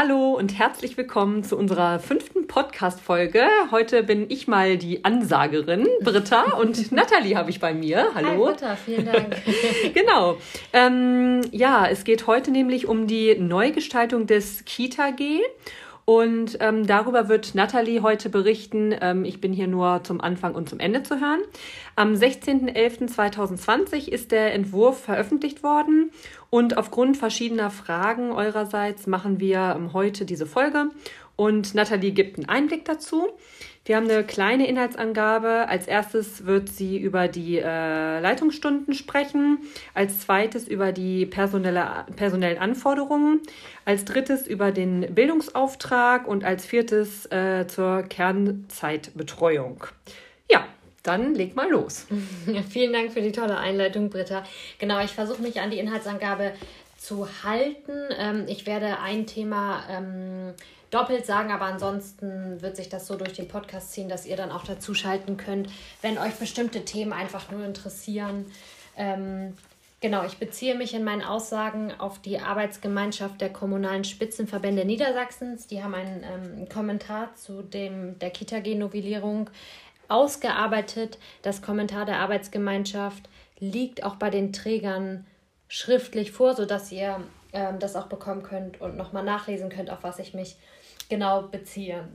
Hallo und herzlich willkommen zu unserer fünften Podcast-Folge. Heute bin ich mal die Ansagerin, Britta, und Nathalie habe ich bei mir. Hallo. Hi Britta, vielen Dank. genau. Ähm, ja, es geht heute nämlich um die Neugestaltung des Kita-G. Und ähm, darüber wird Nathalie heute berichten. Ähm, ich bin hier nur zum Anfang und zum Ende zu hören. Am 16.11.2020 ist der Entwurf veröffentlicht worden. Und aufgrund verschiedener Fragen eurerseits machen wir ähm, heute diese Folge. Und Nathalie gibt einen Einblick dazu. Wir haben eine kleine Inhaltsangabe. Als erstes wird sie über die äh, Leitungsstunden sprechen, als zweites über die personelle, personellen Anforderungen, als drittes über den Bildungsauftrag und als viertes äh, zur Kernzeitbetreuung. Ja, dann leg mal los. Vielen Dank für die tolle Einleitung, Britta. Genau, ich versuche mich an die Inhaltsangabe zu halten. Ähm, ich werde ein Thema ähm, doppelt sagen, aber ansonsten wird sich das so durch den Podcast ziehen, dass ihr dann auch dazu schalten könnt, wenn euch bestimmte Themen einfach nur interessieren. Ähm, genau, ich beziehe mich in meinen Aussagen auf die Arbeitsgemeinschaft der kommunalen Spitzenverbände Niedersachsens. Die haben einen ähm, Kommentar zu dem, der Kita-G-Novellierung ausgearbeitet. Das Kommentar der Arbeitsgemeinschaft liegt auch bei den Trägern schriftlich vor, sodass ihr ähm, das auch bekommen könnt und nochmal nachlesen könnt, auf was ich mich genau beziehe.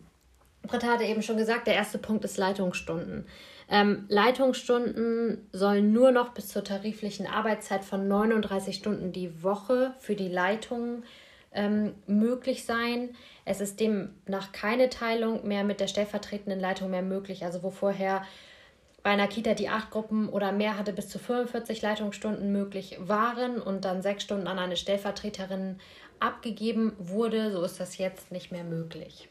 Britta hatte eben schon gesagt, der erste Punkt ist Leitungsstunden. Ähm, Leitungsstunden sollen nur noch bis zur tariflichen Arbeitszeit von 39 Stunden die Woche für die Leitung ähm, möglich sein. Es ist demnach keine Teilung mehr mit der stellvertretenden Leitung mehr möglich. Also wo vorher bei einer Kita, die acht Gruppen oder mehr hatte, bis zu 45 Leitungsstunden möglich waren und dann sechs Stunden an eine Stellvertreterin abgegeben wurde, so ist das jetzt nicht mehr möglich.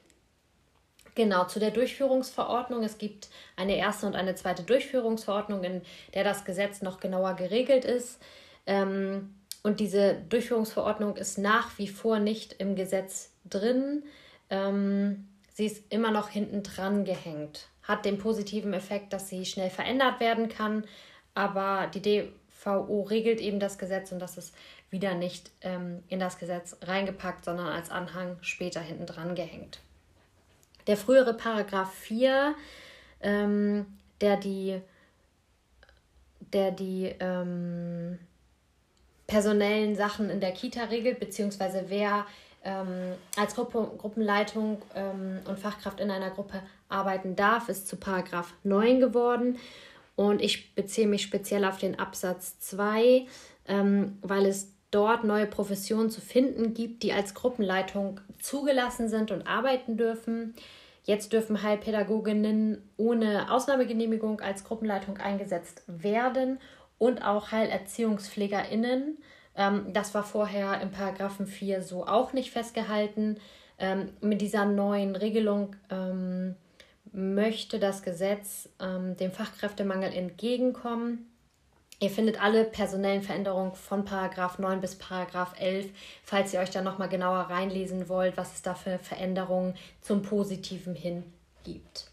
Genau, zu der Durchführungsverordnung. Es gibt eine erste und eine zweite Durchführungsverordnung, in der das Gesetz noch genauer geregelt ist. Ähm, und diese Durchführungsverordnung ist nach wie vor nicht im Gesetz drin. Ähm, sie ist immer noch hinten dran gehängt. Hat den positiven Effekt, dass sie schnell verändert werden kann. Aber die DVO regelt eben das Gesetz und das ist wieder nicht ähm, in das Gesetz reingepackt, sondern als Anhang später hinten dran gehängt. Der frühere Paragraph 4, ähm, der die, der die ähm, personellen Sachen in der Kita regelt, beziehungsweise wer ähm, als Gruppe, Gruppenleitung ähm, und Fachkraft in einer Gruppe arbeiten darf, ist zu Paragraph 9 geworden. Und ich beziehe mich speziell auf den Absatz 2, ähm, weil es dort neue Professionen zu finden gibt, die als Gruppenleitung zugelassen sind und arbeiten dürfen. Jetzt dürfen Heilpädagoginnen ohne Ausnahmegenehmigung als Gruppenleitung eingesetzt werden und auch Heilerziehungspflegerinnen. Ähm, das war vorher im Paragraphen 4 so auch nicht festgehalten. Ähm, mit dieser neuen Regelung ähm, möchte das Gesetz ähm, dem Fachkräftemangel entgegenkommen. Ihr findet alle personellen Veränderungen von Paragraph 9 bis Paragraph 11, falls ihr euch da nochmal genauer reinlesen wollt, was es da für Veränderungen zum Positiven hin gibt.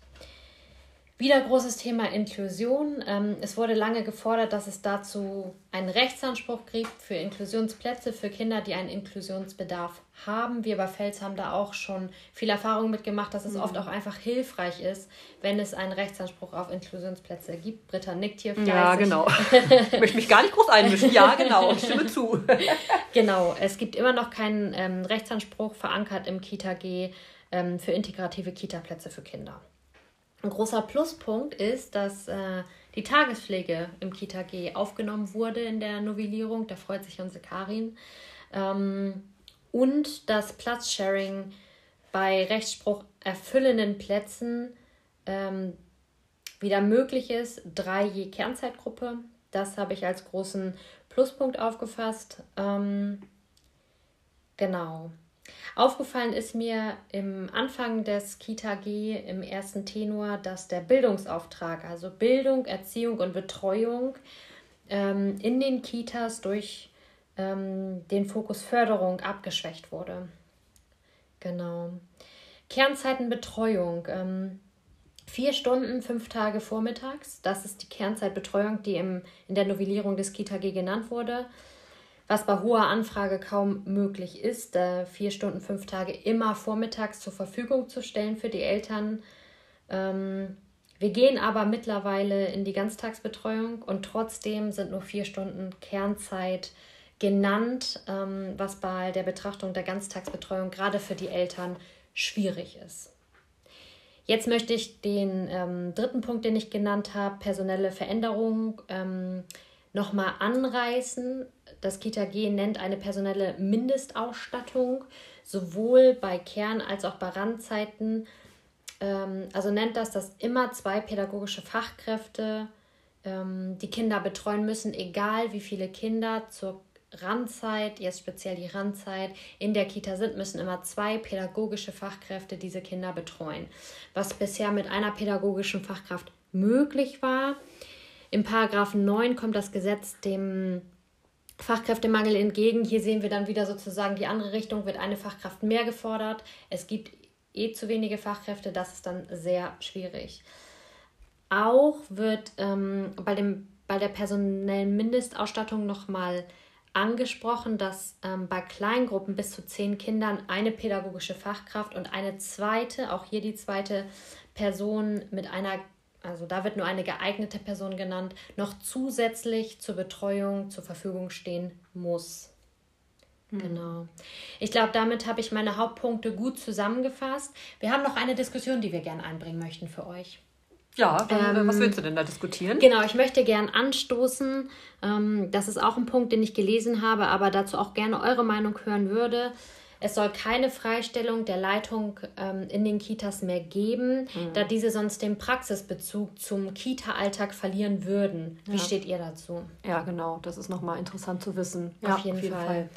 Wieder großes Thema Inklusion. Ähm, es wurde lange gefordert, dass es dazu einen Rechtsanspruch gibt für Inklusionsplätze für Kinder, die einen Inklusionsbedarf haben. Wir bei Fels haben da auch schon viel Erfahrung mitgemacht, dass es mhm. oft auch einfach hilfreich ist, wenn es einen Rechtsanspruch auf Inklusionsplätze gibt. Britta nickt hier fleißig. Ja, genau. ich möchte mich gar nicht groß einmischen. Ja, genau. Ich stimme zu. genau. Es gibt immer noch keinen ähm, Rechtsanspruch verankert im Kita-G ähm, für integrative Kita-Plätze für Kinder. Ein großer Pluspunkt ist, dass äh, die Tagespflege im Kita-G aufgenommen wurde in der Novellierung. Da freut sich unsere Karin. Ähm, und das Platzsharing bei Rechtsspruch erfüllenden Plätzen ähm, wieder möglich ist. Drei je Kernzeitgruppe. Das habe ich als großen Pluspunkt aufgefasst. Ähm, genau. Aufgefallen ist mir im Anfang des Kita-G im ersten Tenor, dass der Bildungsauftrag, also Bildung, Erziehung und Betreuung ähm, in den Kitas durch ähm, den Fokus Förderung abgeschwächt wurde. Genau. Kernzeitenbetreuung. Ähm, vier Stunden, fünf Tage vormittags. Das ist die Kernzeitbetreuung, die im, in der Novellierung des Kita-G genannt wurde. Was bei hoher Anfrage kaum möglich ist, äh, vier Stunden, fünf Tage immer vormittags zur Verfügung zu stellen für die Eltern. Ähm, wir gehen aber mittlerweile in die Ganztagsbetreuung und trotzdem sind nur vier Stunden Kernzeit genannt, ähm, was bei der Betrachtung der Ganztagsbetreuung gerade für die Eltern schwierig ist. Jetzt möchte ich den ähm, dritten Punkt, den ich genannt habe, personelle Veränderung, ähm, nochmal anreißen. Das Kita-G nennt eine personelle Mindestausstattung, sowohl bei Kern- als auch bei Randzeiten ähm, also nennt das, dass immer zwei pädagogische Fachkräfte ähm, die Kinder betreuen müssen, egal wie viele Kinder zur Randzeit, jetzt speziell die Randzeit, in der Kita sind, müssen immer zwei pädagogische Fachkräfte diese Kinder betreuen. Was bisher mit einer pädagogischen Fachkraft möglich war. Im Paragraphen 9 kommt das Gesetz dem Fachkräftemangel entgegen. Hier sehen wir dann wieder sozusagen die andere Richtung, wird eine Fachkraft mehr gefordert. Es gibt eh zu wenige Fachkräfte, das ist dann sehr schwierig. Auch wird ähm, bei, dem, bei der personellen Mindestausstattung nochmal angesprochen, dass ähm, bei Kleingruppen bis zu zehn Kindern eine pädagogische Fachkraft und eine zweite, auch hier die zweite Person mit einer, also da wird nur eine geeignete Person genannt, noch zusätzlich zur Betreuung zur Verfügung stehen muss. Mhm. Genau. Ich glaube, damit habe ich meine Hauptpunkte gut zusammengefasst. Wir haben noch eine Diskussion, die wir gerne einbringen möchten für euch. Ja, dann, äh, ähm, was willst du denn da diskutieren? Genau, ich möchte gern anstoßen. Ähm, das ist auch ein Punkt, den ich gelesen habe, aber dazu auch gerne eure Meinung hören würde. Es soll keine Freistellung der Leitung ähm, in den Kitas mehr geben, mhm. da diese sonst den Praxisbezug zum Kita-Alltag verlieren würden. Wie ja. steht ihr dazu? Ja, genau. Das ist nochmal interessant zu wissen. Auf, ja, jeden, auf jeden Fall. Fall.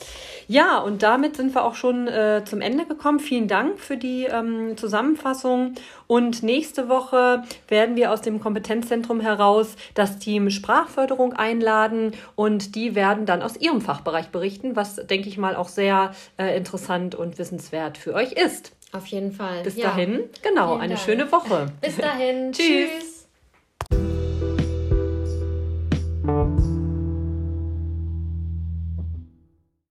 Ja, und damit sind wir auch schon äh, zum Ende gekommen. Vielen Dank für die ähm, Zusammenfassung. Und nächste Woche werden wir aus dem Kompetenzzentrum heraus das Team Sprachförderung einladen und die werden dann aus ihrem Fachbereich berichten, was, denke ich mal, auch sehr äh, interessant und wissenswert für euch ist. Auf jeden Fall. Bis ja. dahin, genau, Vielen eine Dank. schöne Woche. Bis dahin. Tschüss.